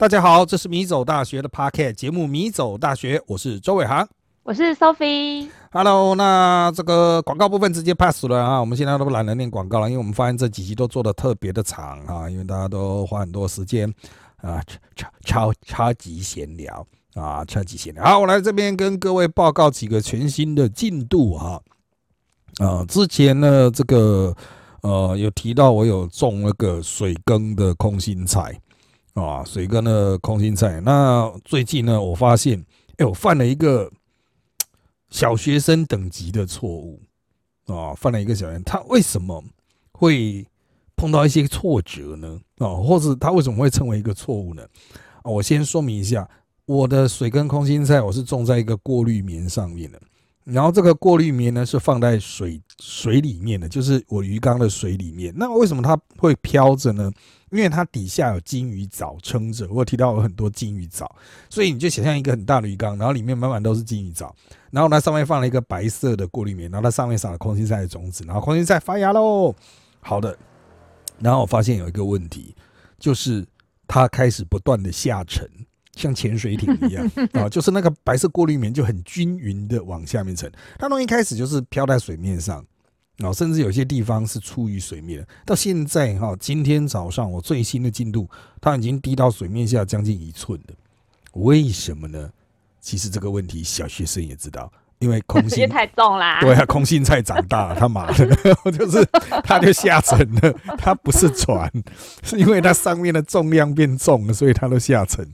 大家好，这是米走大学的 Parket 节目《米走大学》，我是周伟航，我是 Sophie。Hello，那这个广告部分直接 pass 了啊，我们现在都懒得念广告了，因为我们发现这几集都做的特别的长啊，因为大家都花很多时间啊，超超超级闲聊啊，超级闲聊。好，我来这边跟各位报告几个全新的进度哈。啊，之前呢，这个呃有提到我有种那个水耕的空心菜。啊，水跟的空心菜。那最近呢，我发现，哎，我犯了一个小学生等级的错误啊，犯了一个小人。他为什么会碰到一些挫折呢？啊，或者他为什么会成为一个错误呢？啊，我先说明一下，我的水跟空心菜，我是种在一个过滤棉上面的。然后这个过滤棉呢是放在水水里面的，就是我鱼缸的水里面。那为什么它会飘着呢？因为它底下有金鱼藻撑着。我提到有很多金鱼藻，所以你就想象一个很大的鱼缸，然后里面满满都是金鱼藻，然后它上面放了一个白色的过滤棉，然后它上面撒了空心菜的种子，然后空心菜发芽喽。好的，然后我发现有一个问题，就是它开始不断的下沉。像潜水艇一样 啊，就是那个白色过滤棉就很均匀的往下面沉。它从一开始就是漂在水面上，啊，甚至有些地方是出于水面。到现在哈，今天早上我最新的进度，它已经低到水面下将近一寸了。为什么呢？其实这个问题小学生也知道，因为空心 太重啦。对啊，空心菜长大了，他妈的，就是它就下沉了。它不是船，是因为它上面的重量变重了，所以它都下沉。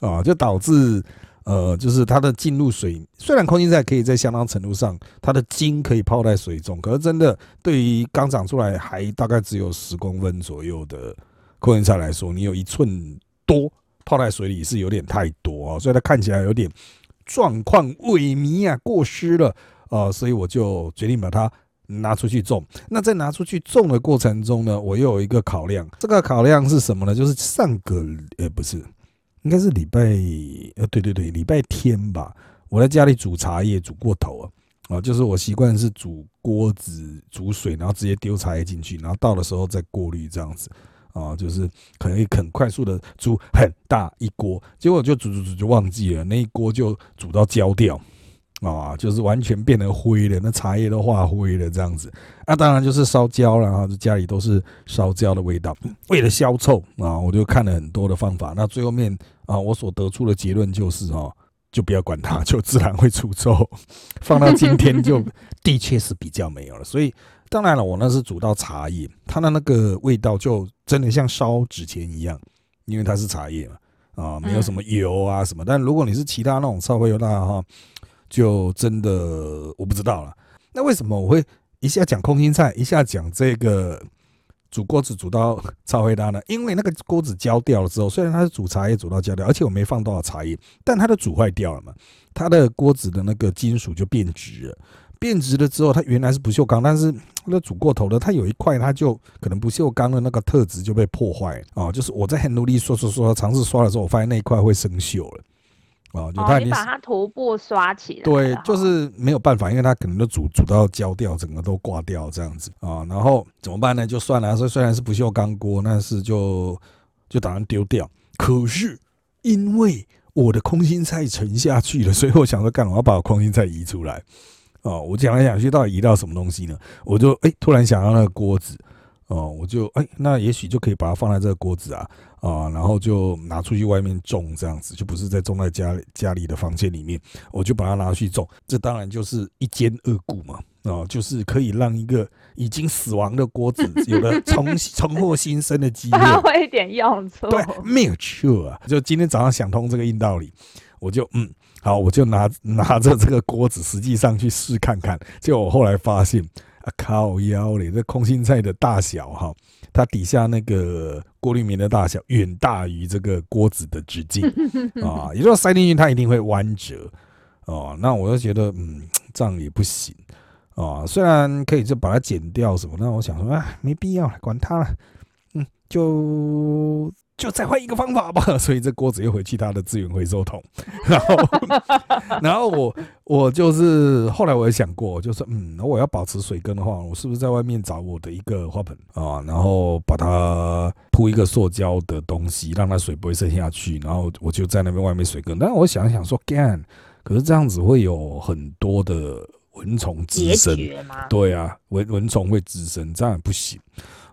啊，就导致呃，就是它的进入水，虽然空心菜可以在相当程度上，它的茎可以泡在水中，可是真的对于刚长出来还大概只有十公分左右的空心菜来说，你有一寸多泡在水里是有点太多啊，所以它看起来有点状况萎靡啊，过湿了啊，所以我就决定把它拿出去种。那在拿出去种的过程中呢，我又有一个考量，这个考量是什么呢？就是上个呃不是。应该是礼拜呃，对对对，礼拜天吧。我在家里煮茶叶，煮过头啊，啊，就是我习惯是煮锅子煮水，然后直接丢茶叶进去，然后倒的时候再过滤这样子，啊，就是可能很快速的煮很大一锅，结果就煮煮煮就忘记了，那一锅就煮到焦掉。啊，就是完全变成灰了，那茶叶都化灰了，这样子。那当然就是烧焦了，然后家里都是烧焦的味道。为了消臭啊，我就看了很多的方法。那最后面啊，我所得出的结论就是哦，就不要管它，就自然会出臭。放到今天就的确是比较没有了。所以当然了，我那是煮到茶叶，它的那个味道就真的像烧纸钱一样，因为它是茶叶嘛，啊，没有什么油啊什么。但如果你是其他那种烧灰油那哈。就真的我不知道了。那为什么我会一下讲空心菜，一下讲这个煮锅子煮到超灰大呢？因为那个锅子焦掉了之后，虽然它是煮茶叶煮到焦掉，而且我没放多少茶叶，但它的煮坏掉了嘛，它的锅子的那个金属就变直了。变直了之后，它原来是不锈钢，但是那煮过头了，它有一块它就可能不锈钢的那个特质就被破坏啊。就是我在很努力刷刷刷尝试刷的时候，我发现那一块会生锈了。哦，就它你把它头部刷起来，对，就是没有办法，因为它可能都煮煮到焦掉，整个都挂掉这样子啊。然后怎么办呢？就算了，所以虽然是不锈钢锅，但是就就打算丢掉。可是因为我的空心菜沉下去了，所以我想说，干我要把我空心菜移出来哦。我讲来讲去，到底移到什么东西呢？我就哎，突然想到那个锅子。哦，我就哎，那也许就可以把它放在这个锅子啊啊，然后就拿出去外面种，这样子就不是在种在家家里的房间里面，我就把它拿去种，这当然就是一兼二顾嘛哦，就是可以让一个已经死亡的锅子有了 重重获新生的机会，发挥一点用处。对，没有错啊，就今天早上想通这个硬道理，我就嗯好，我就拿拿着这个锅子，实际上去试看看，结果我后来发现。啊靠腰嘞！这空心菜的大小哈，它底下那个过滤棉的大小远大于这个锅子的直径 啊，也就是塞进去它一定会弯折哦。那我就觉得嗯，这样也不行啊。虽然可以就把它剪掉什么，那我想说啊，没必要了，管它了，嗯，就就再换一个方法吧，所以这锅子又回去它的资源回收桶，然后，然后我我就是后来我也想过，就是嗯，我要保持水根的话，我是不是在外面找我的一个花盆？啊，然后把它铺一个塑胶的东西，让它水不会渗下去，然后我就在那边外面水根。但我想想说干，可是这样子会有很多的蚊虫滋生，对啊，蚊蚊虫会滋生，这样不行。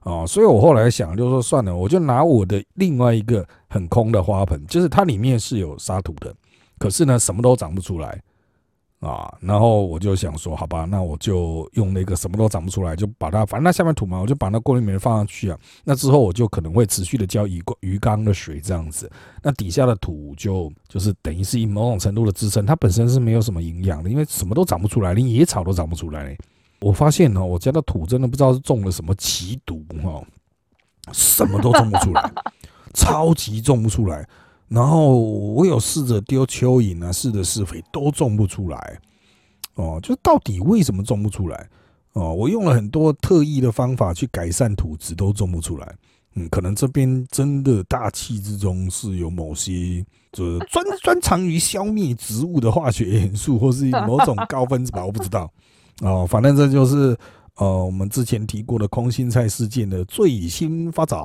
啊，所以我后来想，就说算了，我就拿我的另外一个很空的花盆，就是它里面是有沙土的，可是呢，什么都长不出来啊。然后我就想说，好吧，那我就用那个什么都长不出来，就把它，反正那下面土嘛，我就把那锅里面放上去啊。那之后我就可能会持续的浇鱼鱼缸的水这样子，那底下的土就就是等于是以某种程度的支撑，它本身是没有什么营养的，因为什么都长不出来，连野草都长不出来。我发现呢，我家的土真的不知道是中了什么奇毒哈，什么都种不出来，超级种不出来。然后我有试着丢蚯蚓啊，试着施肥都种不出来。哦，就到底为什么种不出来？哦，我用了很多特异的方法去改善土质，都种不出来。嗯，可能这边真的大气之中是有某些就是专专长于消灭植物的化学元素，或是某种高分子吧，我不知道。哦，反正这就是呃，我们之前提过的空心菜事件的最新发展。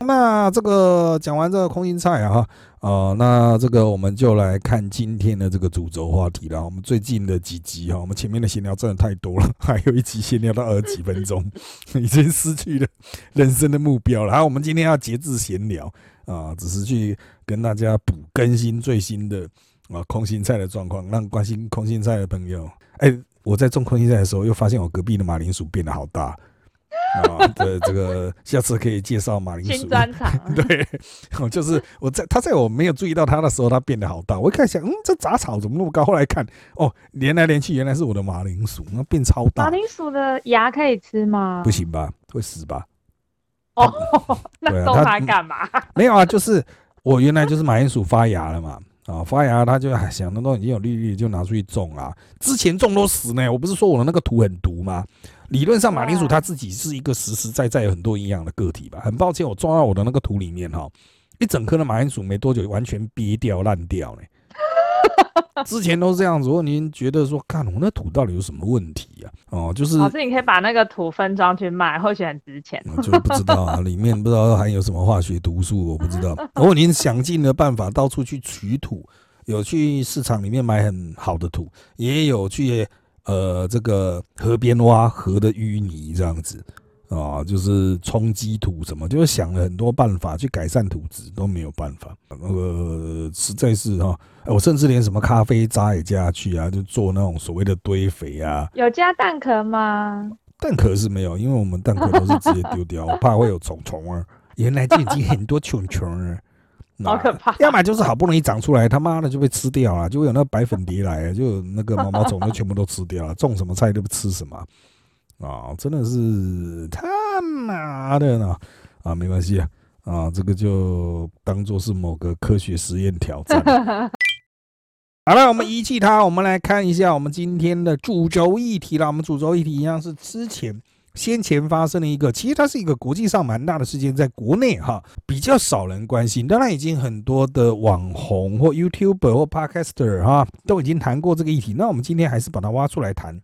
那这个讲完这个空心菜啊，呃，那这个我们就来看今天的这个主轴话题了。我们最近的几集哈，我们前面的闲聊真的太多了，还有一集闲聊到二十几分钟，已经失去了人生的目标了。然后我们今天要节制闲聊啊，只是去跟大家补更新最新的啊空心菜的状况，让关心空心菜的朋友哎。我在种空心菜的时候，又发现我隔壁的马铃薯变得好大啊！对，这个下次可以介绍马铃薯。新专场。对，就是我在他在我没有注意到他的时候，它变得好大。我一看想，嗯，这杂草怎么那么高？后来看，哦，连来连去，原来是我的马铃薯，那变超大。马铃薯的芽可以吃吗？不行吧，会死吧？哦，那种它干嘛？没有啊，就是我原来就是马铃薯发芽了嘛。啊，发芽他就想，的都已经有绿绿，就拿出去种啊。之前种都死呢，我不是说我的那个土很毒吗？理论上马铃薯它自己是一个实实在在有很多营养的个体吧。很抱歉，我种到我的那个土里面哈，一整颗的马铃薯没多久完全憋掉烂掉呢。之前都是这样子，如果您觉得说，看我那土到底有什么问题呀？哦，就是老师，你可以把那个土分装去卖，或许很值钱。就不知道啊，里面不知道含有什么化学毒素，我不知道。如果您想尽了办法到处去取土，有去市场里面买很好的土，也有去呃这个河边挖河的淤泥这样子。啊，就是冲击土什么，就是想了很多办法去改善土质，都没有办法。那个实在是哈，我甚至连什么咖啡渣也加去啊，就做那种所谓的堆肥啊。有加蛋壳吗？蛋壳是没有，因为我们蛋壳都是直接丢掉，我怕会有虫虫啊。原来就已经很多虫虫了，好可怕。要么就是好不容易长出来，他妈的就被吃掉了，就会有那白粉蝶来，就那个毛毛虫就全部都吃掉了。种什么菜都不吃什么。啊，真的是他妈的呢！啊，没关系啊，啊，这个就当做是某个科学实验挑战。好了，我们遗弃它，我们来看一下我们今天的主轴议题了。我们主轴议题一样是之前先前发生的一个，其实它是一个国际上蛮大的事件，在国内哈比较少人关心，当然已经很多的网红或 YouTuber 或 Podcaster 哈都已经谈过这个议题。那我们今天还是把它挖出来谈。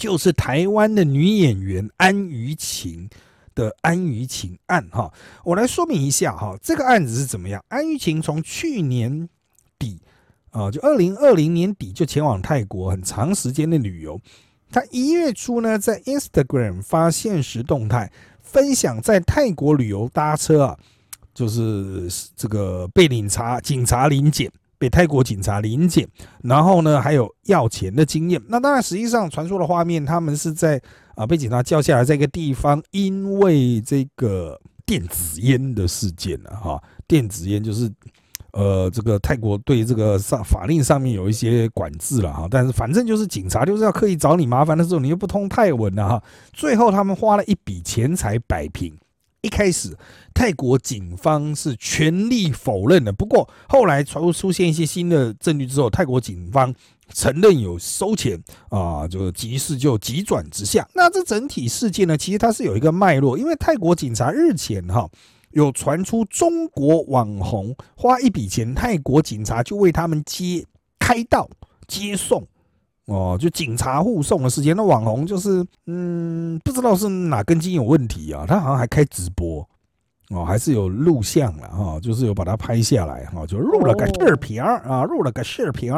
就是台湾的女演员安于晴的安于晴案哈，我来说明一下哈，这个案子是怎么样？安于晴从去年底啊，就二零二零年底就前往泰国很长时间的旅游。她一月初呢，在 Instagram 发现实动态，分享在泰国旅游搭车啊，就是这个被警察警察临检。被泰国警察临检，然后呢，还有要钱的经验。那当然，实际上传说的画面，他们是在啊被警察叫下来，在一个地方，因为这个电子烟的事件呢，哈，电子烟就是呃，这个泰国对这个上法令上面有一些管制了哈。但是反正就是警察就是要刻意找你麻烦的时候，你又不通泰文啊哈。最后他们花了一笔钱财摆平。一开始，泰国警方是全力否认的。不过后来出出现一些新的证据之后，泰国警方承认有收钱啊，就局势就急转直下。那这整体事件呢，其实它是有一个脉络，因为泰国警察日前哈有传出中国网红花一笔钱，泰国警察就为他们接开道接送。哦，就警察护送的事件，那网红就是，嗯，不知道是哪根筋有问题啊，他好像还开直播，哦，还是有录像了哈，就是有把它拍下来哈，就录了个视频啊，录了个视频。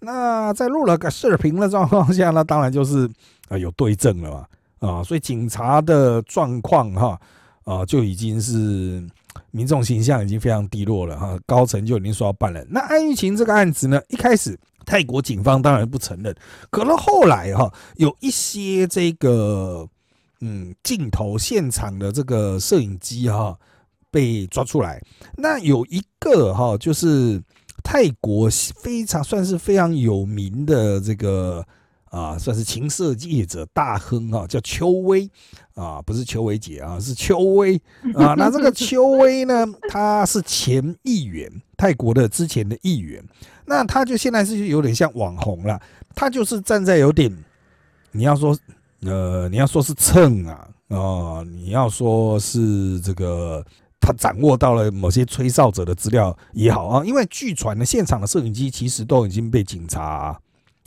那在录了个视频的状况下那，当然就是啊有对证了嘛，啊，所以警察的状况哈，啊就已经是民众形象已经非常低落了哈，高层就已经说要办了。那安玉琴这个案子呢，一开始。泰国警方当然不承认，可能后来哈有一些这个嗯镜头现场的这个摄影机哈被抓出来，那有一个哈就是泰国非常算是非常有名的这个。啊，算是情色业者大亨啊，叫邱威啊，不是邱维杰啊，是邱威啊。那这个邱威呢，他是前议员，泰国的之前的议员。那他就现在是有点像网红了，他就是站在有点，你要说呃，你要说是蹭啊，啊，你要说是这个他掌握到了某些吹哨者的资料也好啊，因为据传呢，现场的摄影机其实都已经被警察。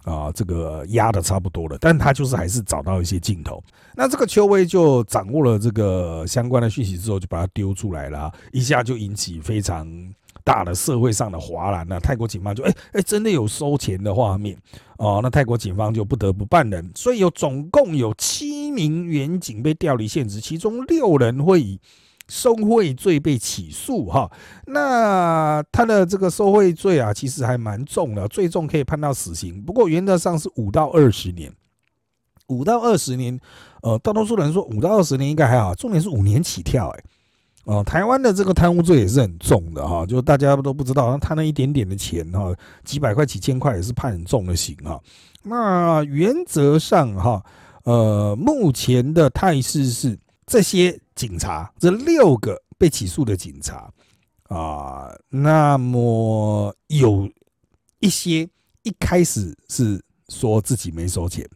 啊，这个压的差不多了，但他就是还是找到一些镜头。那这个邱威就掌握了这个相关的讯息之后，就把它丢出来了，一下就引起非常大的社会上的哗然那。泰国警方就哎哎，真的有收钱的画面哦，那泰国警方就不得不办人，所以有总共有七名员警被调离现职，其中六人会以。受贿罪被起诉哈，那他的这个受贿罪啊，其实还蛮重的，最重可以判到死刑。不过原则上是五到二十年，五到二十年，呃，大多数人说五到二十年应该还好，重点是五年起跳，哎，哦，台湾的这个贪污罪也是很重的哈，就大家都不知道，他那一点点的钱哈，几百块、几千块也是判很重的刑啊。那原则上哈，呃，目前的态势是。这些警察，这六个被起诉的警察啊，那么有一些一开始是说自己没收钱，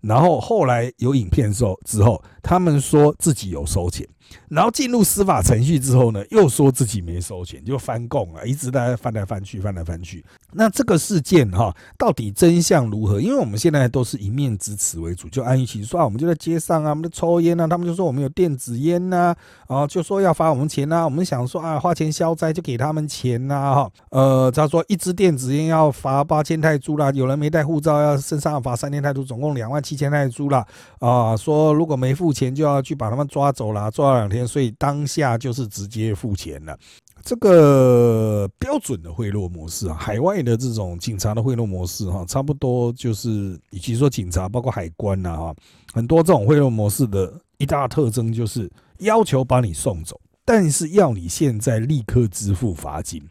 然后后来有影片之后，他们说自己有收钱。然后进入司法程序之后呢，又说自己没收钱，就翻供啊，一直在翻来翻去，翻来翻去。那这个事件哈，到底真相如何？因为我们现在都是一面之词为主，就安于其说啊，我们就在街上啊，我们在抽烟啊，他们就说我们有电子烟呐，啊，就说要罚我们钱呐。我们想说啊，花钱消灾就给他们钱呐，哈，呃，他说一支电子烟要罚八千泰铢啦，有人没带护照要身上罚三千泰铢，总共两万七千泰铢啦。啊，说如果没付钱就要去把他们抓走了，抓。两天，所以当下就是直接付钱了。这个标准的贿赂模式啊，海外的这种警察的贿赂模式哈，差不多就是，以及说警察包括海关呐哈，很多这种贿赂模式的一大特征就是要求把你送走，但是要你现在立刻支付罚金，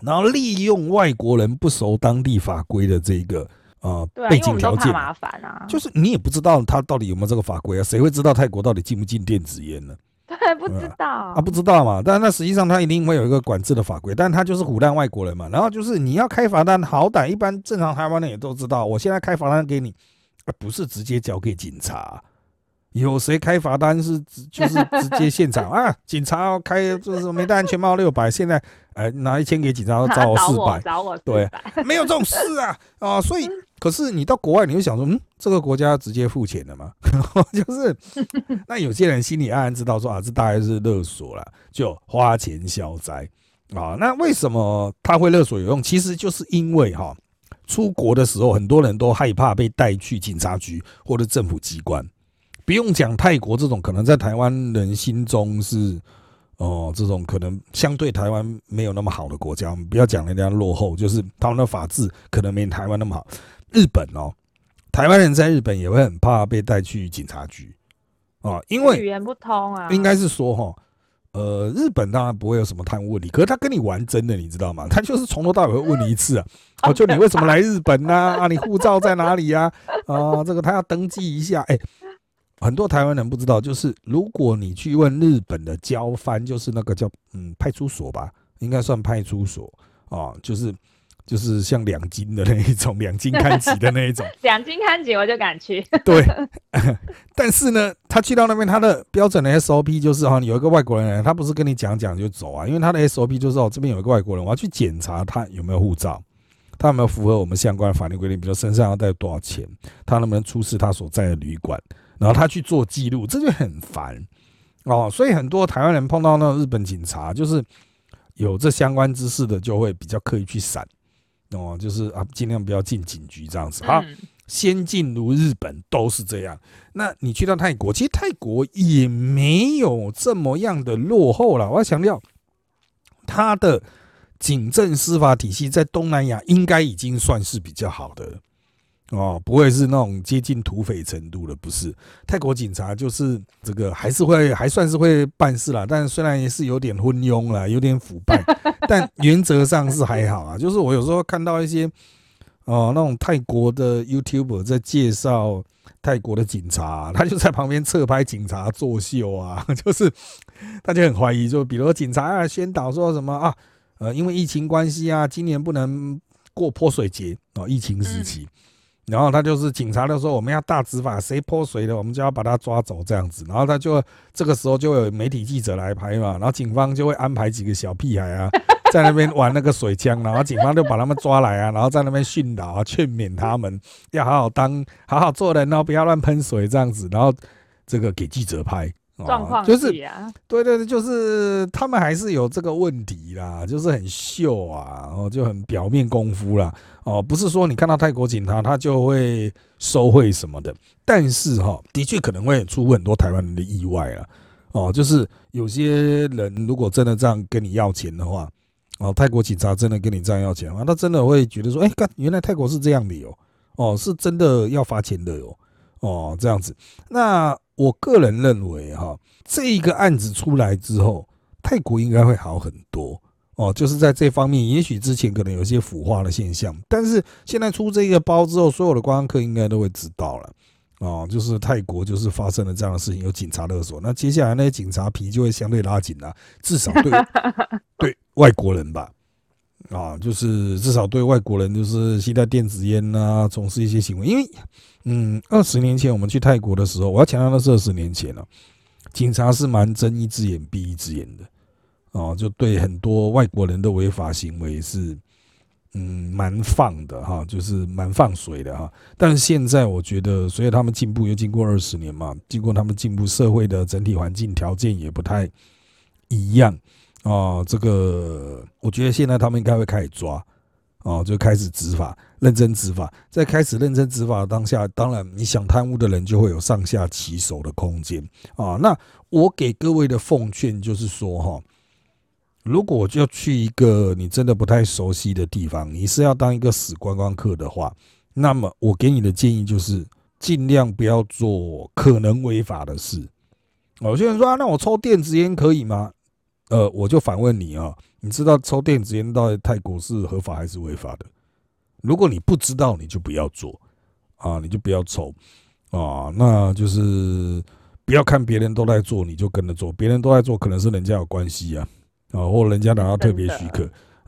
然后利用外国人不熟当地法规的这个。啊，背景条件麻烦啊，就是你也不知道他到底有没有这个法规啊？谁会知道泰国到底禁不禁电子烟呢？对，不知道啊，不知道嘛。但那实际上他一定会有一个管制的法规，但他就是唬烂外国人嘛。然后就是你要开罚单，好歹一般正常台湾人也都知道，我现在开罚单给你，而不是直接交给警察。有谁开罚单是直就是 直接现场啊？警察要开就是没戴安全帽六百，现在哎拿一千给警察找我 四百，找我对，没有这种事啊啊！所以可是你到国外，你会想说，嗯，这个国家直接付钱的吗？就是那有些人心里暗暗知道说啊，这大概是勒索了，就花钱消灾啊。那为什么他会勒索有用？其实就是因为哈，出国的时候很多人都害怕被带去警察局或者政府机关。不用讲泰国这种可能在台湾人心中是哦，这种可能相对台湾没有那么好的国家，我们不要讲人家落后，就是他们的法治可能没台湾那么好。日本哦，台湾人在日本也会很怕被带去警察局啊，因为语言不通啊。应该是说哈，呃，日本当然不会有什么贪污问题，可是他跟你玩真的，你知道吗？他就是从头到尾会问你一次啊，哦，就你为什么来日本呢？啊，你护照在哪里呀？啊，这个他要登记一下，哎。很多台湾人不知道，就是如果你去问日本的交番，就是那个叫嗯派出所吧，应该算派出所啊，就是就是像两金的那一种，两金看齐的那一种。两金看齐我就敢去。对，但是呢，他去到那边，他的标准的 SOP 就是哈，有一个外国人，他不是跟你讲讲就走啊，因为他的 SOP 就是哦，这边有一个外国人，我要去检查他有没有护照，他有没有符合我们相关的法律规定，比如身上要带多少钱，他能不能出示他所在的旅馆，然后他去做记录，这就很烦哦。所以很多台湾人碰到那种日本警察，就是有这相关知识的，就会比较刻意去闪哦，就是啊，尽量不要进警局这样子。好。先进如日本都是这样，那你去到泰国，其实泰国也没有这么样的落后了。我要强调，它的警政司法体系在东南亚应该已经算是比较好的哦，不会是那种接近土匪程度的。不是泰国警察就是这个还是会还算是会办事啦，但虽然也是有点昏庸啦，有点腐败，但原则上是还好啊。就是我有时候看到一些。哦，那种泰国的 YouTuber 在介绍泰国的警察，他就在旁边侧拍警察作秀啊，就是大家很怀疑，就比如警察啊宣导说什么啊，呃，因为疫情关系啊，今年不能过泼水节哦，疫情时期，然后他就是警察就说我们要大执法，谁泼水的，我们就要把他抓走这样子，然后他就这个时候就有媒体记者来拍嘛，然后警方就会安排几个小屁孩啊。在那边玩那个水枪，然后警方就把他们抓来啊，然后在那边训导啊，劝勉他们要好好当、好好做人哦，不要乱喷水这样子，然后这个给记者拍，状况就是对对对，就是他们还是有这个问题啦，就是很秀啊，然后就很表面功夫啦，哦，不是说你看到泰国警察他就会收贿什么的，但是哈，的确可能会出很多台湾人的意外啊，哦，就是有些人如果真的这样跟你要钱的话。哦，泰国警察真的跟你这样要钱吗？他真的会觉得说，哎，干，原来泰国是这样的哟，哦，是真的要罚钱的哟，哦，这样子。那我个人认为哈，这一个案子出来之后，泰国应该会好很多。哦，就是在这方面，也许之前可能有一些腐化的现象，但是现在出这个包之后，所有的观光客应该都会知道了。哦，就是泰国就是发生了这样的事情，有警察勒索，那接下来那些警察皮就会相对拉紧了，至少对 对外国人吧，啊，就是至少对外国人就是携带电子烟啊，从事一些行为，因为嗯，二十年前我们去泰国的时候，我要强调的是二十年前了，警察是蛮睁一只眼闭一只眼的，哦，就对很多外国人的违法行为是。嗯，蛮放的哈，就是蛮放水的哈。但是现在我觉得，随着他们进步，又经过二十年嘛，经过他们进步，社会的整体环境条件也不太一样啊。这个我觉得现在他们应该会开始抓哦，就开始执法，认真执法。在开始认真执法的当下，当然你想贪污的人就会有上下其手的空间啊。那我给各位的奉劝就是说哈。如果我就去一个你真的不太熟悉的地方，你是要当一个死观光客的话，那么我给你的建议就是尽量不要做可能违法的事。有些人说，那我抽电子烟可以吗？呃，我就反问你啊，你知道抽电子烟到泰国是合法还是违法的？如果你不知道，你就不要做啊，你就不要抽啊，那就是不要看别人都在做，你就跟着做。别人都在做，可能是人家有关系啊。啊，或人家拿到特别许可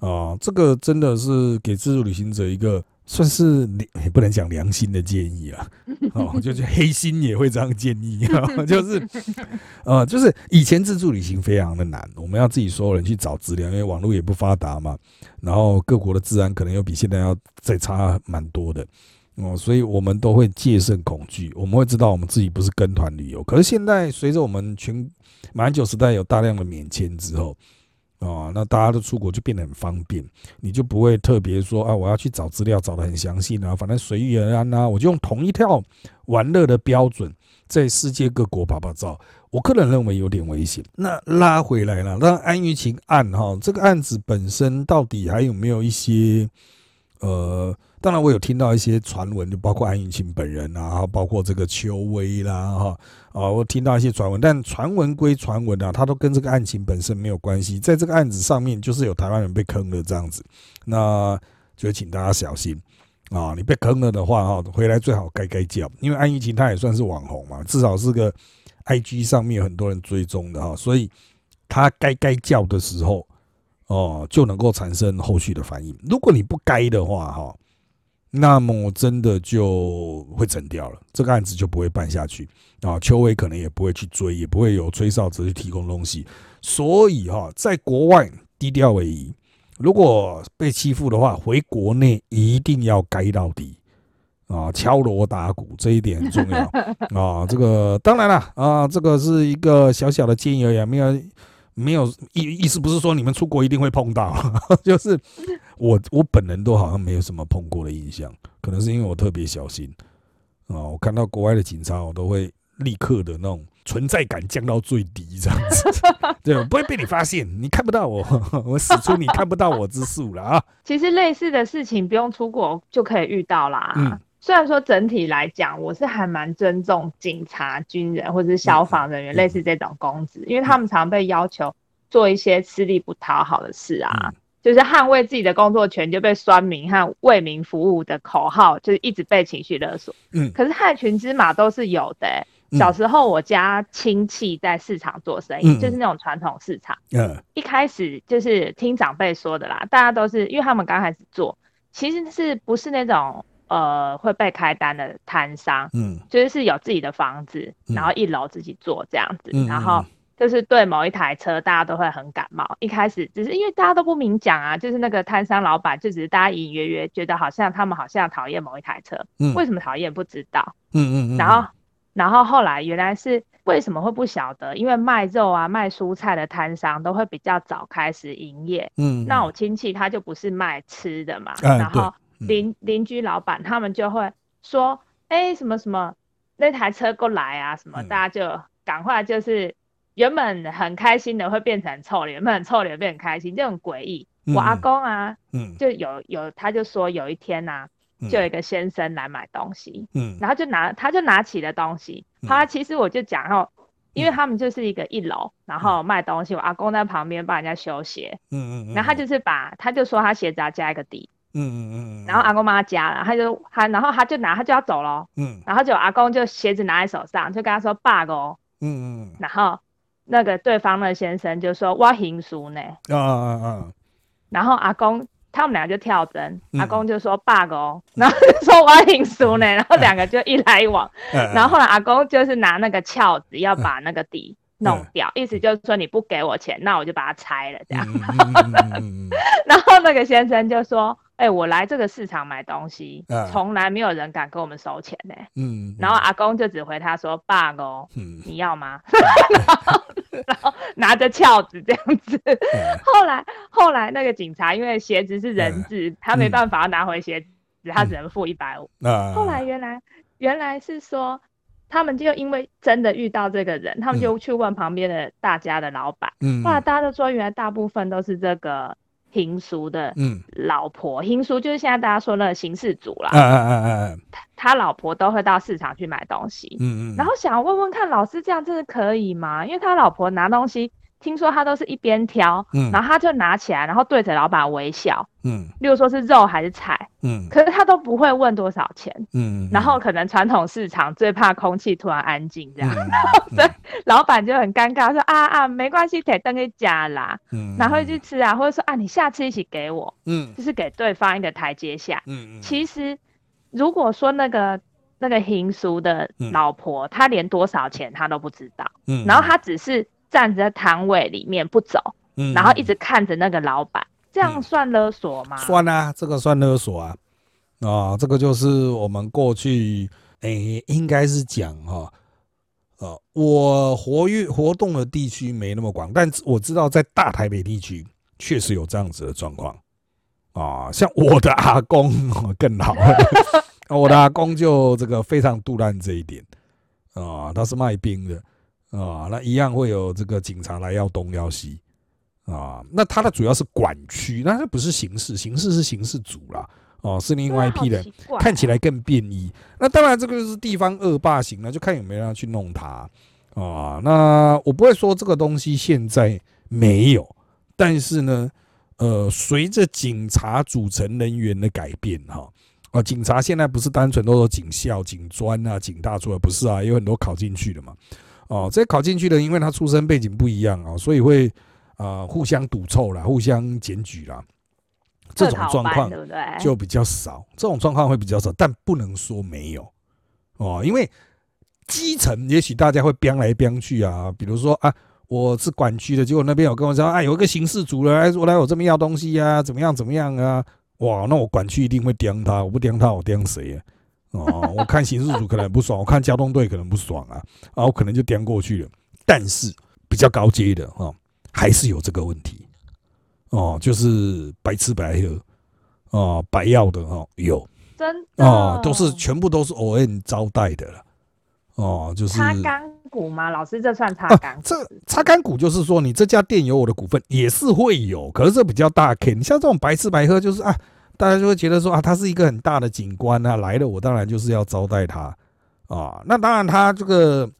啊，这个真的是给自助旅行者一个算是也不能讲良心的建议啊。哦，就是黑心也会这样建议啊，就是呃，就是以前自助旅行非常的难，我们要自己所有人去找资料，因为网络也不发达嘛。然后各国的治安可能又比现在要再差蛮多的哦，所以我们都会戒慎恐惧。我们会知道我们自己不是跟团旅游，可是现在随着我们全马英九时代有大量的免签之后。哦，那大家都出国就变得很方便，你就不会特别说啊，我要去找资料找的很详细呢，反正随遇而安呐，我就用同一套玩乐的标准在世界各国拍拍照。我个人认为有点危险。那拉回来了，那安于情案哈，这个案子本身到底还有没有一些呃？当然，我有听到一些传闻，就包括安以晴本人啊，包括这个邱威啦，哈啊，我听到一些传闻，但传闻归传闻啊，它都跟这个案情本身没有关系。在这个案子上面，就是有台湾人被坑了这样子，那就请大家小心啊！你被坑了的话，哈，回来最好该该叫，因为安以晴她也算是网红嘛，至少是个 IG 上面很多人追踪的哈，所以她该该叫的时候哦，就能够产生后续的反应。如果你不该的话，哈，那么真的就会整掉了，这个案子就不会办下去啊。邱伟可能也不会去追，也不会有吹哨者去提供东西。所以哈，在国外低调为宜，如果被欺负的话，回国内一定要该到底啊，敲锣打鼓这一点很重要啊。这个当然了啊，这个是一个小小的建议而已，没有。没有意意思，不是说你们出国一定会碰到，就是我我本人都好像没有什么碰过的印象，可能是因为我特别小心啊。我看到国外的警察，我都会立刻的那种存在感降到最低，这样子，对，不会被你发现，你看不到我，我使出你看不到我之术了啊。其实类似的事情不用出国就可以遇到啦。嗯。虽然说整体来讲，我是还蛮尊重警察、军人或者是消防人员类似这种公职，因为他们常被要求做一些吃力不讨好的事啊，就是捍卫自己的工作权就被酸民和为民服务的口号，就是一直被情绪勒索。嗯，可是害群之马都是有的。小时候我家亲戚在市场做生意，就是那种传统市场。嗯，一开始就是听长辈说的啦，大家都是因为他们刚开始做，其实是不是那种。呃，会被开单的摊商，嗯，就是是有自己的房子，然后一楼自己做这样子，然后就是对某一台车，大家都会很感冒。一开始只是因为大家都不明讲啊，就是那个摊商老板就只是大家隐隐约约觉得好像他们好像讨厌某一台车，嗯，为什么讨厌不知道，嗯嗯嗯，然后然后后来原来是为什么会不晓得，因为卖肉啊卖蔬菜的摊商都会比较早开始营业，嗯，那我亲戚他就不是卖吃的嘛，然后。邻邻居老板他们就会说，哎，什么什么那台车过来啊，什么大家就赶快就是原本很开心的会变成臭脸，原本很臭脸变很开心，就很诡异。我阿公啊，嗯，就有有他就说有一天呐，就有一个先生来买东西，嗯，然后就拿他就拿起了东西，他其实我就讲，然后因为他们就是一个一楼，然后卖东西，我阿公在旁边帮人家修鞋，嗯嗯，然后他就是把他就说他鞋子要加一个底。嗯嗯嗯，然后阿公帮他夹了，他就他，然后他就拿，他就要走喽。嗯，然后就阿公就鞋子拿在手上，就跟他说 bug 哦。嗯嗯，然后那个对方的先生就说我行书呢。啊啊啊！然后阿公他们两个就跳针，阿公就说 bug 哦，然后就说我行书呢，然后两个就一来一往。然后后来阿公就是拿那个撬子要把那个底弄掉，意思就是说你不给我钱，那我就把它拆了这样。然后那个先生就说。哎，我来这个市场买东西，从来没有人敢跟我们收钱呢。嗯，然后阿公就只回他说：“爸哦，你要吗？” 然后拿着撬子这样子。后来后来那个警察因为鞋子是人质，他没办法拿回鞋子，他只能付一百五。后来原来原来是说，他们就因为真的遇到这个人，他们就去问旁边的大家的老板。嗯，后来大家都说，原来大部分都是这个。Hin 叔的老婆平叔就是现在大家说那个刑事组啦。嗯嗯嗯嗯，他他老婆都会到市场去买东西。嗯嗯，然后想问问看，老师这样真的可以吗？因为他老婆拿东西。听说他都是一边挑，嗯，然后他就拿起来，然后对着老板微笑，嗯，例如说是肉还是菜，嗯，可是他都不会问多少钱，嗯，然后可能传统市场最怕空气突然安静这样，所以老板就很尴尬，说啊啊没关系，可以等你加啦，嗯，然后去吃啊，或者说啊你下次一起给我，嗯，就是给对方一个台阶下，嗯嗯，其实如果说那个那个行叔的老婆，她连多少钱她都不知道，嗯，然后她只是。站在摊位里面不走，嗯，然后一直看着那个老板，这样算勒索吗？算啊，这个算勒索啊，啊，这个就是我们过去，诶，应该是讲哈，呃，我活跃活动的地区没那么广，但我知道在大台北地区确实有这样子的状况，啊，像我的阿公更好，我的阿公就这个非常杜烂这一点，啊，他是卖冰的。啊，那一样会有这个警察来要东要西啊。那他的主要是管区，那他不是刑事，刑事是刑事组啦，哦，是另外一批人，看起来更便衣。那当然，这个就是地方恶霸型，了就看有没有人去弄他啊。那我不会说这个东西现在没有，但是呢，呃，随着警察组成人员的改变，哈，啊，警察现在不是单纯都是警校、警专啊、警大出来，不是啊，有很多考进去的嘛。哦，这考进去的，因为他出身背景不一样啊，所以会呃互相赌臭啦，互相检举啦，这种状况对不对？就比较少，这种状况会比较少，但不能说没有哦，因为基层也许大家会飙来飙去啊，比如说啊，我是管区的，结果那边有跟我说，啊，有一个刑事组的哎，我来我这边要东西呀，怎么样怎么样啊？哇，那我管区一定会盯他，我不盯他，我盯谁啊？哦，我看刑事组可能不爽，我看交通队可能不爽啊，啊，我可能就颠过去了。但是比较高阶的哈，还是有这个问题哦，就是白吃白喝哦，白要的哈，有真的哦，都是全部都是 O N 招待的了哦，就是擦干股吗？老师，这算擦干？这擦干股就是说，你这家店有我的股份，也是会有，可是这比较大 K。你像这种白吃白喝，就是啊。大家就会觉得说啊，他是一个很大的景观啊，来了我当然就是要招待他啊。那当然他这个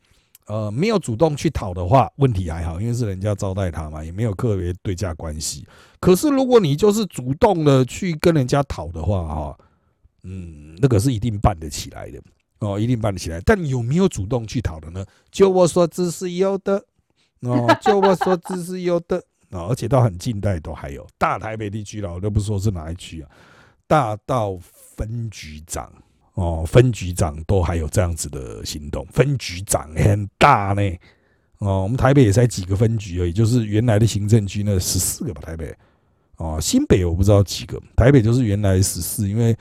呃没有主动去讨的话，问题还好，因为是人家招待他嘛，也没有特别对价关系。可是如果你就是主动的去跟人家讨的话，哈，嗯，那个是一定办得起来的哦，一定办得起来。但有没有主动去讨的呢？就我所知是有的哦，就我所知是有的。啊，而且到很近代都还有大台北地区了，我都不说是哪一区啊，大到分局长哦，分局长都还有这样子的行动，分局长很大呢哦，我们台北也才几个分局而已，就是原来的行政区那十四个吧，台北哦，新北我不知道几个，台北就是原来十四，因为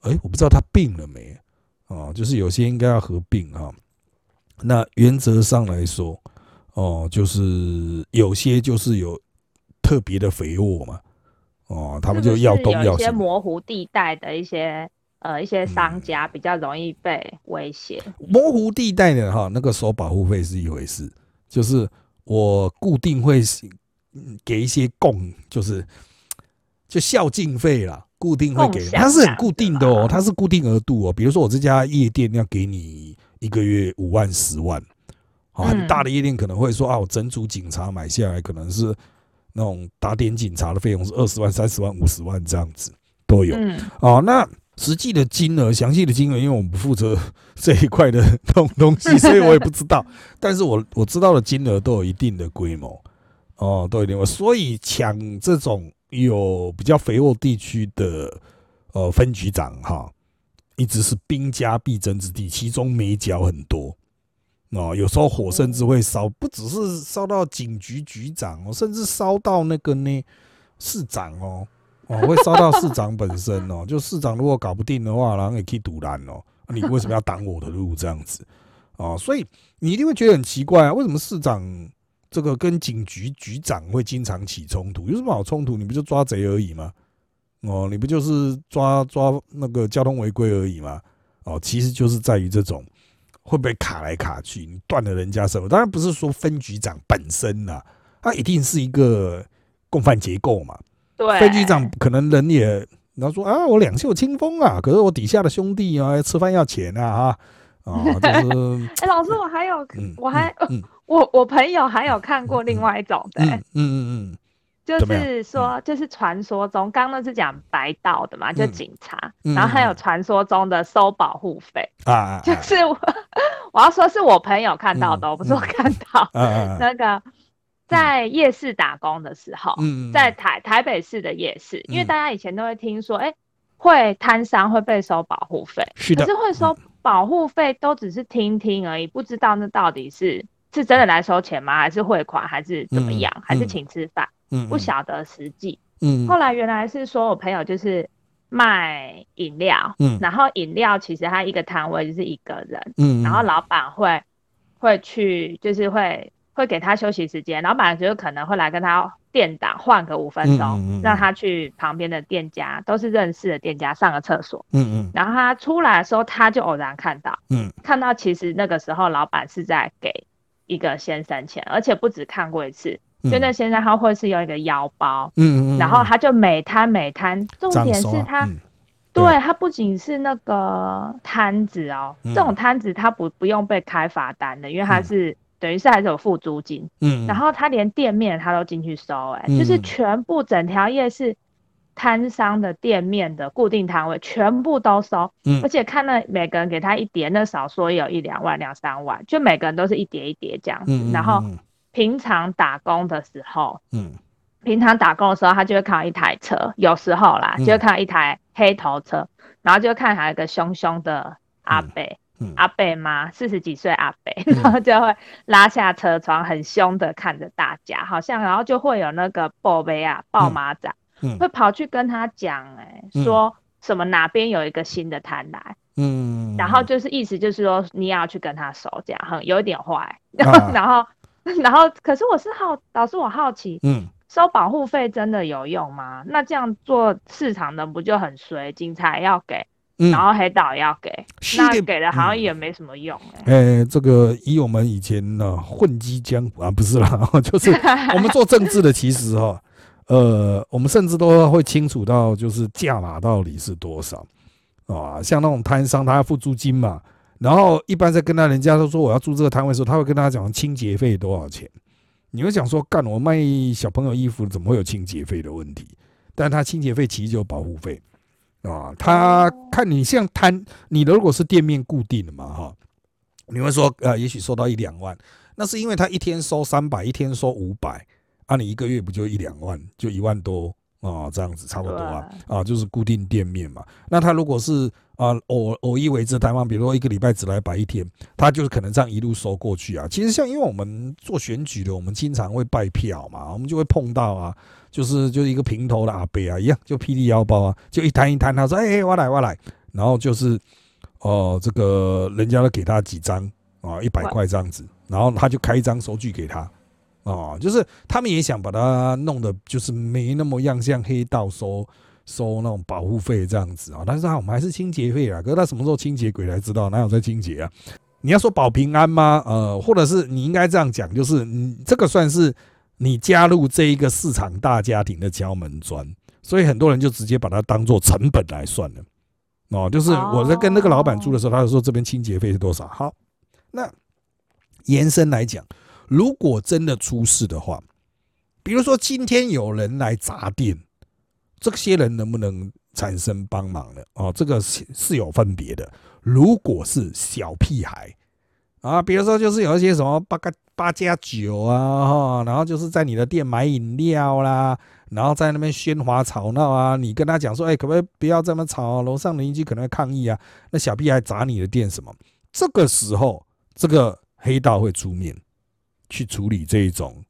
哎，我不知道他并了没哦，就是有些应该要合并啊，那原则上来说。哦，就是有些就是有特别的肥沃嘛，哦，他们就要东要西。有些模糊地带的一些呃一些商家比较容易被威胁。模糊地带的哈，那个收保护费是一回事，就是我固定会给一些供，就是就孝敬费啦，固定会给，它是很固定的哦，它是固定额度哦。比如说我这家夜店要给你一个月五万十万。很大的夜店可能会说啊，我整组警察买下来，可能是那种打点警察的费用是二十万、三十万、五十万这样子都有。哦，那实际的金额、详细的金额，因为我们不负责 这一块的东东西，所以我也不知道。但是我我知道的金额都有一定的规模，哦，都有一定。所以抢这种有比较肥沃地区的呃分局长哈，一直是兵家必争之地，其中美角很多。哦，有时候火甚至会烧，不只是烧到警局局长哦，甚至烧到那个呢市长哦，哦会烧到市长本身哦。就市长如果搞不定的话，然后也可以堵拦哦。你为什么要挡我的路这样子？哦，所以你一定会觉得很奇怪啊，为什么市长这个跟警局局长会经常起冲突？有什么好冲突？你不就抓贼而已吗？哦，你不就是抓抓那个交通违规而已吗？哦，其实就是在于这种。会不会卡来卡去？你断了人家什么，当然不是说分局长本身呐，他一定是一个共犯结构嘛。对，分局长可能人也，然后说啊，我两袖清风啊，可是我底下的兄弟啊，吃饭要钱啊，哈，啊，就是。哎，老师，我还有，我还，我我朋友还有看过另外一种的，嗯嗯嗯。就是说，就是传说中，刚刚是讲白道的嘛，就警察，然后还有传说中的收保护费啊，就是我我要说是我朋友看到的，我不是我看到 那个在夜市打工的时候，在台台北市的夜市，因为大家以前都会听说，哎，会摊商会被收保护费，是的，可是会收保护费都只是听听而已，不知道那到底是是真的来收钱吗？还是汇款？还是怎么样？还是请吃饭？不晓得实际。嗯，后来原来是说我朋友就是卖饮料，嗯，然后饮料其实他一个摊位就是一个人，嗯，然后老板会会去，就是会会给他休息时间，老板就可能会来跟他店长换个五分钟，让他去旁边的店家，都是认识的店家上个厕所，嗯嗯，然后他出来的时候，他就偶然看到，嗯，看到其实那个时候老板是在给一个先生钱，而且不止看过一次。就那先生他会是有一个腰包，嗯嗯，然后他就每摊每摊，重点是他，对他不仅是那个摊子哦，这种摊子他不不用被开罚单的，因为他是等于是还是有付租金，嗯，然后他连店面他都进去收，哎，就是全部整条夜市摊商的店面的固定摊位全部都收，嗯，而且看那每个人给他一叠，那少说也有一两万两三万，就每个人都是一叠一叠这样子，然后。平常打工的时候，嗯，平常打工的时候，他就会看到一台车，有时候啦，就会看到一台黑头车，然后就看还有一个凶凶的阿伯，阿伯妈，四十几岁阿伯，然后就会拉下车窗，很凶的看着大家，好像然后就会有那个宝贝啊，抱马仔，会跑去跟他讲，哎，说什么哪边有一个新的摊来。嗯，然后就是意思就是说你要去跟他熟，这样很有一点坏。然后，然后，然后，可是我是好，导师我好奇，嗯，收保护费真的有用吗？那这样做市场的不就很衰？警察要给，然后黑道要给，那给了好像也没什么用哎。哎，这个以我们以前呢混迹江湖啊，不是啦，就是 我们做政治的，其实哈，呃，我们甚至都会清楚到就是价码到底是多少。啊，像那种摊商，他要付租金嘛，然后一般在跟他人家都说我要租这个摊位的时候，他会跟大家讲清洁费多少钱。你会想说，干我卖小朋友衣服，怎么会有清洁费的问题？但他清洁费其实就保护费啊。他看你像摊，你如果是店面固定的嘛，哈，你会说，呃，也许收到一两万，那是因为他一天收三百，一天收五百，啊，你一个月不就一两万，就一万多。啊，这样子差不多啊，啊，就是固定店面嘛。那他如果是啊偶偶一为之台湾，比如说一个礼拜只来摆一天，他就是可能这样一路收过去啊。其实像因为我们做选举的，我们经常会拜票嘛，我们就会碰到啊，就是就是一个平头的阿伯啊，一样就霹雳腰包啊，就一摊一摊，他说哎，我来我来，然后就是哦，这个人家都给他几张啊，一百块这样子，然后他就开一张收据给他。哦，就是他们也想把它弄得就是没那么样，像黑道收收那种保护费这样子啊。但是啊，我们还是清洁费啊。可是他什么时候清洁鬼才知道？哪有在清洁啊？你要说保平安吗？呃，或者是你应该这样讲，就是你这个算是你加入这一个市场大家庭的敲门砖，所以很多人就直接把它当做成本来算了。哦，就是我在跟那个老板住的时候，他就说这边清洁费是多少。好，那延伸来讲。如果真的出事的话，比如说今天有人来砸店，这些人能不能产生帮忙呢？哦，这个是是有分别的。如果是小屁孩啊，比如说就是有一些什么八个八加九啊，哈，然后就是在你的店买饮料啦，然后在那边喧哗吵闹啊，你跟他讲说，哎，可不可以不要这么吵？楼上邻居可能会抗议啊。那小屁孩砸你的店什么？这个时候，这个黑道会出面。去处理这一种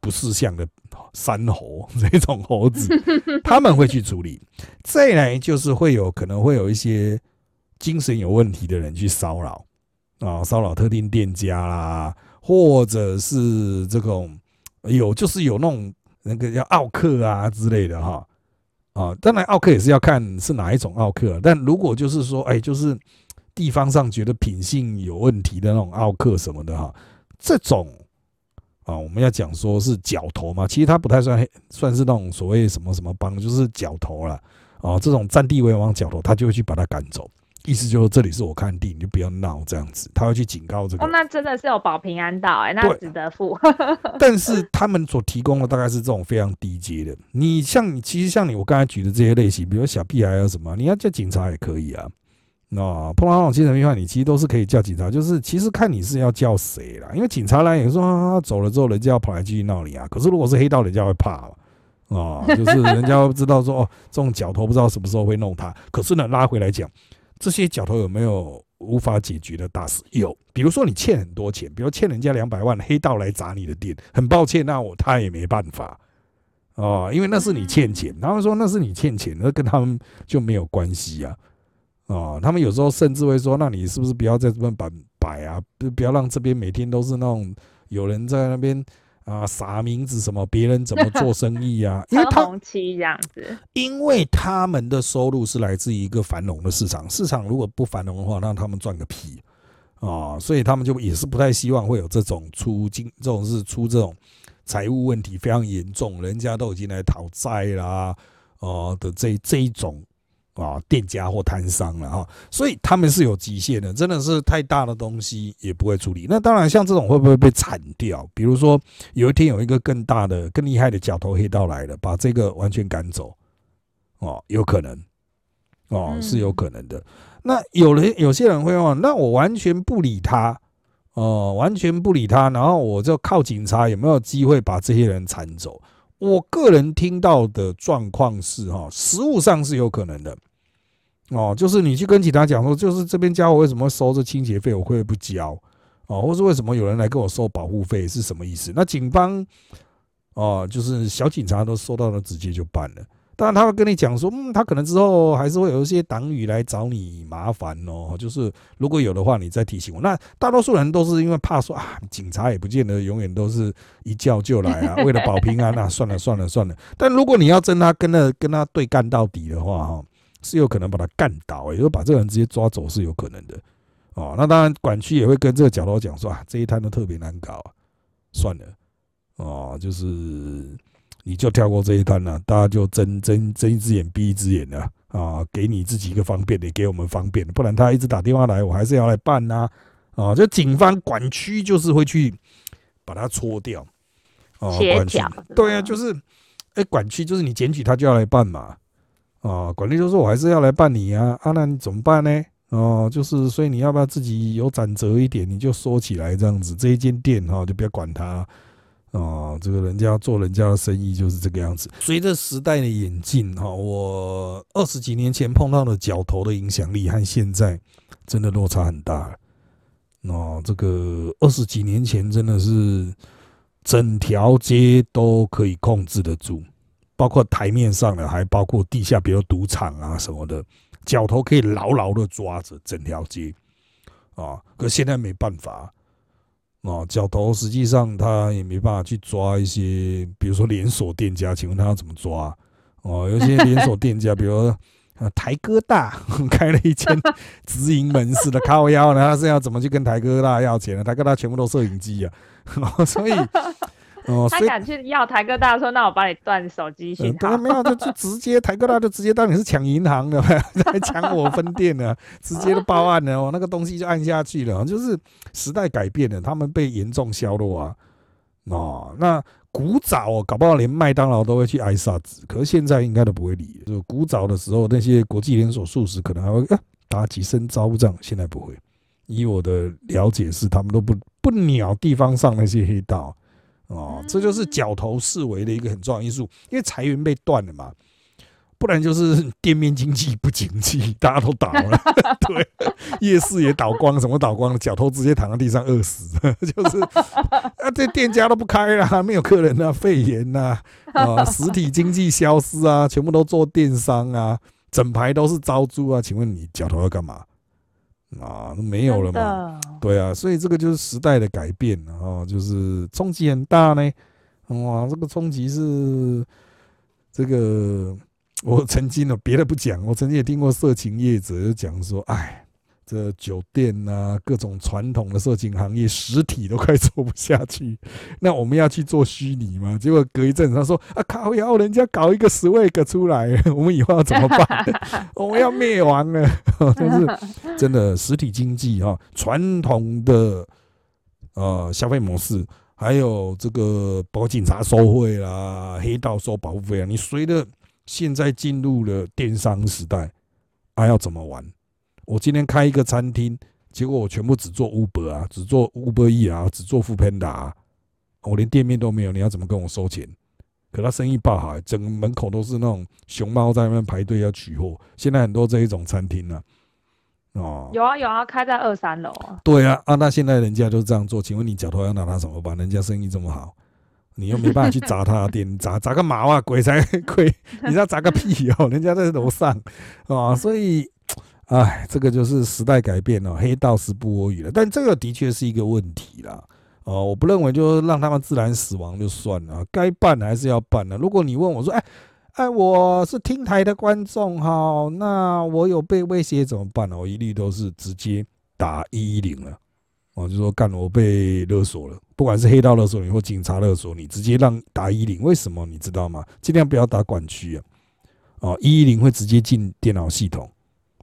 不识相的山猴，这种猴子，他们会去处理。再来就是会有可能会有一些精神有问题的人去骚扰啊，骚扰特定店家啦，或者是这种有就是有那种那个叫奥克啊之类的哈啊，当然奥克也是要看是哪一种奥克，但如果就是说哎，就是地方上觉得品性有问题的那种奥克什么的哈，这种。啊，我们要讲说是角头嘛，其实他不太算，算是那种所谓什么什么帮，就是角头了。哦，这种占地为王角头，他就会去把他赶走，意思就是这里是我看地，你就不要闹这样子，他会去警告这个。哦，那真的是有保平安道哎，那值得付。但是他们所提供的大概是这种非常低阶的。你像你，其实像你我刚才举的这些类型，比如小屁孩啊什么，你要叫警察也可以啊。那碰到那种精神病患，你其实都是可以叫警察，就是其实看你是要叫谁啦。因为警察来也说走了之后，人家要跑来继续闹你啊。可是如果是黑道，人家会怕啊，就是 人家知道说哦，这种角头不知道什么时候会弄他。可是呢，拉回来讲，这些角头有没有无法解决的大事？有，比如说你欠很多钱，比如欠人家两百万，黑道来砸你的店，很抱歉，那我他也没办法哦，因为那是你欠钱，他们说那是你欠钱，那跟他们就没有关系啊。哦，他们有时候甚至会说：“那你是不是不要在这边摆摆啊？不不要让这边每天都是那种有人在那边啊撒名字什么，别人怎么 做生意啊？因为红旗这样子，因为他们的收入是来自于一个繁荣的市场，市场如果不繁荣的话，那他们赚个屁啊！所以他们就也是不太希望会有这种出经这种是出这种财务问题非常严重，人家都已经来讨债啦，哦的这这一种。啊，店家或摊商了哈，所以他们是有极限的，真的是太大的东西也不会处理。那当然，像这种会不会被铲掉？比如说，有一天有一个更大的、更厉害的角头黑道来了，把这个完全赶走，哦，有可能，哦，是有可能的。那有人有些人会问，那我完全不理他，哦，完全不理他，然后我就靠警察有没有机会把这些人铲走？我个人听到的状况是哈，实物上是有可能的。哦，就是你去跟警察讲说，就是这边家伙为什么收这清洁费，我会不交？哦，或是为什么有人来跟我收保护费是什么意思？那警方哦，就是小警察都收到了，直接就办了。当然他会跟你讲说，嗯，他可能之后还是会有一些党羽来找你麻烦哦。就是如果有的话，你再提醒我。那大多数人都是因为怕说啊，警察也不见得永远都是一叫就来啊。为了保平安，那算了算了算了。但如果你要真他跟他跟他对干到底的话，哈，是有可能把他干倒，也就把这个人直接抓走是有可能的。哦，那当然管区也会跟这个角头讲说啊，这一摊都特别难搞，算了。哦，就是。你就跳过这一摊了，大家就睁睁睁一只眼闭一只眼了啊！给你自己一个方便，也给我们方便，不然他一直打电话来，我还是要来办呐啊！就警方管区就是会去把它搓掉哦，管区对啊，就是哎，管区就是你检举他就要来办嘛啊！管理就说我还是要来办你啊，啊，那你怎么办呢？哦，就是所以你要不要自己有转折一点，你就说起来这样子，这一间店哈就不要管他。哦，这个人家做人家的生意就是这个样子。随着时代的演进，哈，我二十几年前碰到的角头的影响力和现在真的落差很大。哦，这个二十几年前真的是整条街都可以控制得住，包括台面上的，还包括地下，比如赌场啊什么的，角头可以牢牢的抓着整条街。啊，可现在没办法。哦，角头实际上他也没办法去抓一些，比如说连锁店家，请问他要怎么抓？哦，有些连锁店家，比如啊 台哥大开了一间直营门市的靠腰呢，他是要怎么去跟台哥大要钱呢？台哥大全部都摄影机啊，所以。哦，他敢去要台哥大说，那我帮你断手机信号。没有，就就直接台哥大就直接当你是抢银行的，来 抢我分店的，直接就报案了。哦，那个东西就按下去了。就是时代改变了，他们被严重削弱啊。哦，那古早哦搞不好连麦当劳都会去挨杀子，可是现在应该都不会理。就古早的时候，那些国际连锁素食可能还会打几声招呼，现在不会。以我的了解是，他们都不不鸟地方上那些黑道。哦，这就是角头视为的一个很重要因素，因为裁员被断了嘛，不然就是 店面经济不景气，大家都倒了，对，夜市也倒光，什么倒光了，角头直接躺在地上饿死，就是啊，这店家都不开了，没有客人啊，肺炎呐，啊，实体经济消失啊，全部都做电商啊，整排都是招租啊，请问你角头要干嘛？啊，没有了嘛？对啊，所以这个就是时代的改变啊，就是冲击很大呢。哇，这个冲击是这个，我曾经呢，别的不讲，我曾经也听过色情业者讲说，哎。这酒店啊，各种传统的色情行业，实体都快做不下去。那我们要去做虚拟吗？结果隔一阵，他说：“啊，靠！要人家搞一个 Swag 出来，我们以后要怎么办？我们要灭亡了。”就是真的，实体经济哈，传统的呃消费模式，还有这个包警察收贿啦，黑道收保护费啊，你随着现在进入了电商时代，还要怎么玩？我今天开一个餐厅，结果我全部只做 Uber 啊，只做 Uber E 啊，只做 Foodpanda 啊，我连店面都没有，你要怎么跟我收钱？可他生意爆好，整个门口都是那种熊猫在那边排队要取货。现在很多这一种餐厅呢，哦，有啊有啊，开在二三楼啊。对啊，啊，那现在人家就这样做，请问你脚头要拿他什么办？人家生意这么好，你又没办法去砸他的店，砸砸个毛啊，鬼才鬼！你知道砸个屁哦，人家在楼上啊，所以。哎，这个就是时代改变了，黑道是不我语了。但这个的确是一个问题啦。哦，我不认为就让他们自然死亡就算了，该办还是要办的。如果你问我说，哎哎，我是听台的观众哈，那我有被威胁怎么办呢？我一律都是直接打一一零了。哦，就说干我被勒索了，不管是黑道勒索你或警察勒索你，直接让打一零。为什么你知道吗？尽量不要打管区啊。哦，一一零会直接进电脑系统。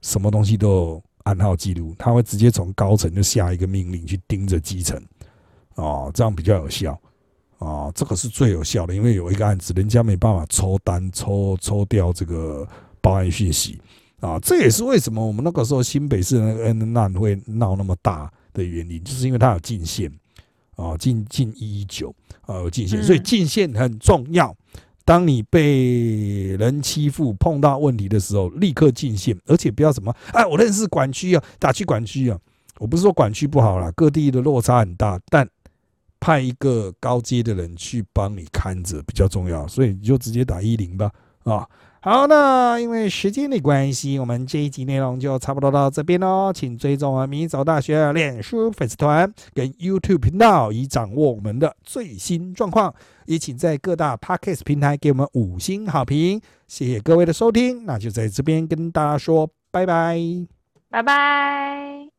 什么东西都有暗号记录，他会直接从高层就下一个命令去盯着基层，哦，这样比较有效，哦，这个是最有效的，因为有一个案子，人家没办法抽单抽抽掉这个报案讯息，啊，这也是为什么我们那个时候新北市那个案会闹那么大的原因，就是因为它有进线。啊，进进一一九啊有进线，所以进线很重要。当你被人欺负、碰到问题的时候，立刻进线，而且不要什么哎，我认识管区啊，打去管区啊。我不是说管区不好啦，各地的落差很大，但派一个高阶的人去帮你看着比较重要，所以你就直接打一零吧啊。好，那因为时间的关系，我们这一集内容就差不多到这边喽。请追踪我们明早大学脸书粉丝团跟 YouTube 频道，以掌握我们的最新状况。也请在各大 Podcast 平台给我们五星好评。谢谢各位的收听，那就在这边跟大家说拜拜，拜拜。